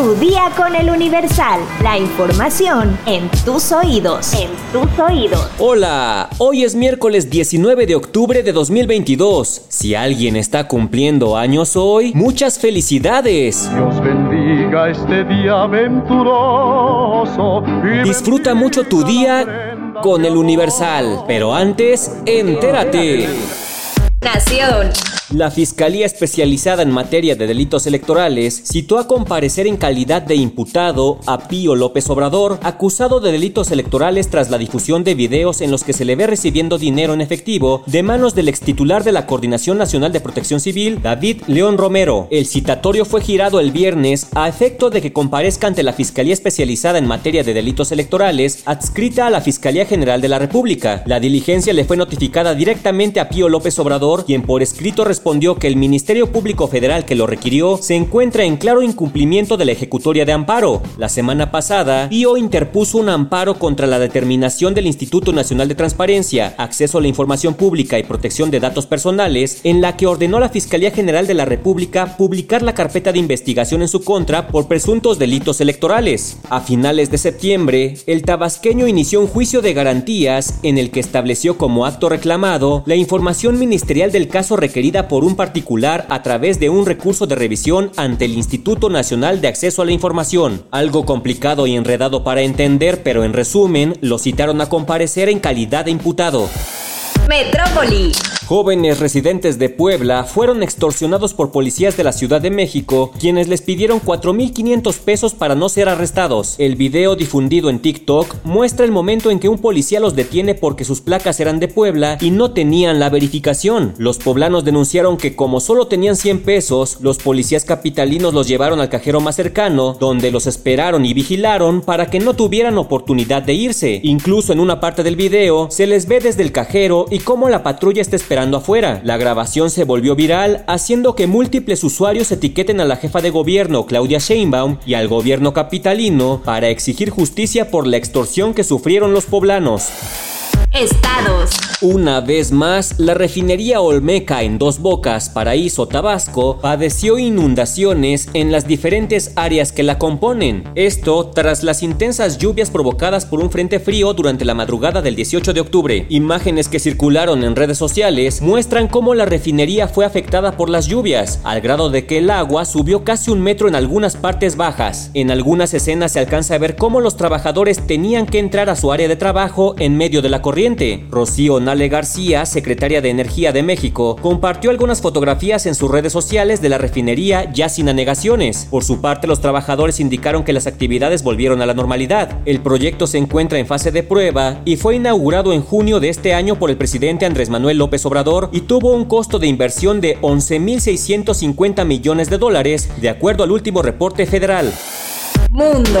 Tu día con el Universal. La información en tus oídos. En tus oídos. Hola, hoy es miércoles 19 de octubre de 2022. Si alguien está cumpliendo años hoy, muchas felicidades. Dios bendiga este día aventuroso. Disfruta mucho tu día con el Universal. Pero antes, entérate. Nación. La Fiscalía Especializada en Materia de Delitos Electorales citó a comparecer en calidad de imputado a Pío López Obrador, acusado de delitos electorales tras la difusión de videos en los que se le ve recibiendo dinero en efectivo de manos del extitular de la Coordinación Nacional de Protección Civil, David León Romero. El citatorio fue girado el viernes a efecto de que comparezca ante la Fiscalía Especializada en Materia de Delitos Electorales, adscrita a la Fiscalía General de la República. La diligencia le fue notificada directamente a Pío López Obrador, quien por escrito respondió que el Ministerio Público Federal que lo requirió se encuentra en claro incumplimiento de la ejecutoria de amparo. La semana pasada, Pío interpuso un amparo contra la determinación del Instituto Nacional de Transparencia, Acceso a la Información Pública y Protección de Datos Personales, en la que ordenó a la Fiscalía General de la República publicar la carpeta de investigación en su contra por presuntos delitos electorales. A finales de septiembre, el tabasqueño inició un juicio de garantías en el que estableció como acto reclamado la información ministerial del caso requerida por un particular a través de un recurso de revisión ante el Instituto Nacional de Acceso a la Información. Algo complicado y enredado para entender, pero en resumen, lo citaron a comparecer en calidad de imputado. Metrópoli. Jóvenes residentes de Puebla fueron extorsionados por policías de la Ciudad de México, quienes les pidieron 4.500 pesos para no ser arrestados. El video difundido en TikTok muestra el momento en que un policía los detiene porque sus placas eran de Puebla y no tenían la verificación. Los poblanos denunciaron que como solo tenían 100 pesos, los policías capitalinos los llevaron al cajero más cercano, donde los esperaron y vigilaron para que no tuvieran oportunidad de irse. Incluso en una parte del video se les ve desde el cajero y cómo la patrulla está esperando afuera. La grabación se volvió viral, haciendo que múltiples usuarios etiqueten a la jefa de gobierno, Claudia Sheinbaum, y al gobierno capitalino para exigir justicia por la extorsión que sufrieron los poblanos. Estados. Una vez más, la refinería Olmeca en Dos Bocas, Paraíso, Tabasco, padeció inundaciones en las diferentes áreas que la componen. Esto tras las intensas lluvias provocadas por un frente frío durante la madrugada del 18 de octubre. Imágenes que circularon en redes sociales muestran cómo la refinería fue afectada por las lluvias, al grado de que el agua subió casi un metro en algunas partes bajas. En algunas escenas se alcanza a ver cómo los trabajadores tenían que entrar a su área de trabajo en medio de la corriente. Rocío Nale García, secretaria de Energía de México, compartió algunas fotografías en sus redes sociales de la refinería ya sin anegaciones. Por su parte, los trabajadores indicaron que las actividades volvieron a la normalidad. El proyecto se encuentra en fase de prueba y fue inaugurado en junio de este año por el presidente Andrés Manuel López Obrador y tuvo un costo de inversión de 11.650 millones de dólares, de acuerdo al último reporte federal. Mundo.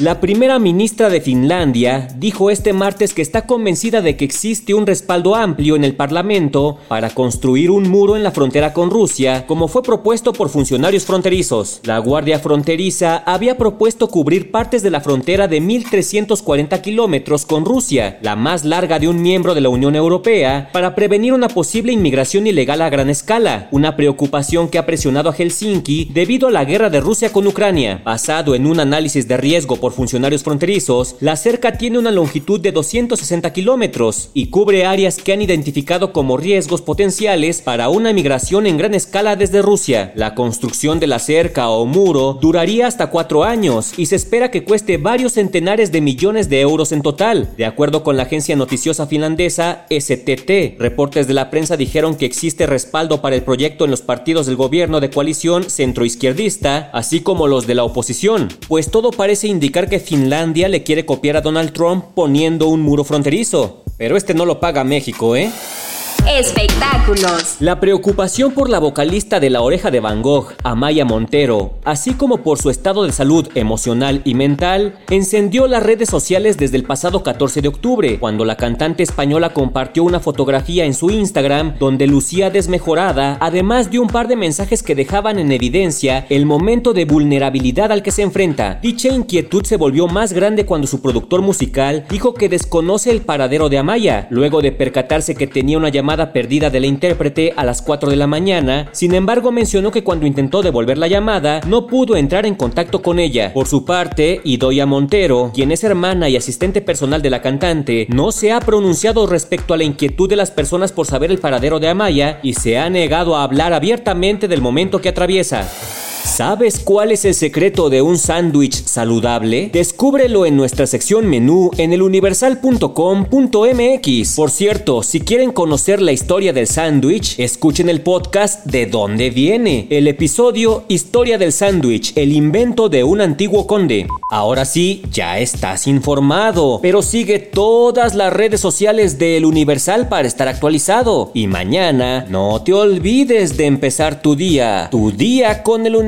La primera ministra de Finlandia dijo este martes que está convencida de que existe un respaldo amplio en el Parlamento para construir un muro en la frontera con Rusia, como fue propuesto por funcionarios fronterizos. La Guardia Fronteriza había propuesto cubrir partes de la frontera de 1.340 kilómetros con Rusia, la más larga de un miembro de la Unión Europea, para prevenir una posible inmigración ilegal a gran escala, una preocupación que ha presionado a Helsinki debido a la guerra de Rusia con Ucrania. Basado en un análisis de riesgo por funcionarios fronterizos, la cerca tiene una longitud de 260 kilómetros y cubre áreas que han identificado como riesgos potenciales para una migración en gran escala desde Rusia. La construcción de la cerca o muro duraría hasta cuatro años y se espera que cueste varios centenares de millones de euros en total, de acuerdo con la agencia noticiosa finlandesa STT. Reportes de la prensa dijeron que existe respaldo para el proyecto en los partidos del gobierno de coalición centroizquierdista, así como los de la oposición, pues todo parece indicar que Finlandia le quiere copiar a Donald Trump poniendo un muro fronterizo. Pero este no lo paga México, ¿eh? Espectáculos. La preocupación por la vocalista de La Oreja de Van Gogh, Amaya Montero, así como por su estado de salud emocional y mental, encendió las redes sociales desde el pasado 14 de octubre, cuando la cantante española compartió una fotografía en su Instagram donde lucía desmejorada, además de un par de mensajes que dejaban en evidencia el momento de vulnerabilidad al que se enfrenta. Dicha inquietud se volvió más grande cuando su productor musical dijo que desconoce el paradero de Amaya, luego de percatarse que tenía una llamada perdida de la intérprete a las 4 de la mañana, sin embargo mencionó que cuando intentó devolver la llamada no pudo entrar en contacto con ella. Por su parte, Idoia Montero, quien es hermana y asistente personal de la cantante, no se ha pronunciado respecto a la inquietud de las personas por saber el paradero de Amaya y se ha negado a hablar abiertamente del momento que atraviesa. ¿Sabes cuál es el secreto de un sándwich saludable? Descúbrelo en nuestra sección menú en eluniversal.com.mx. Por cierto, si quieren conocer la historia del sándwich, escuchen el podcast De dónde viene, el episodio Historia del sándwich, el invento de un antiguo conde. Ahora sí, ya estás informado, pero sigue todas las redes sociales de El Universal para estar actualizado. Y mañana, no te olvides de empezar tu día, tu día con el Universal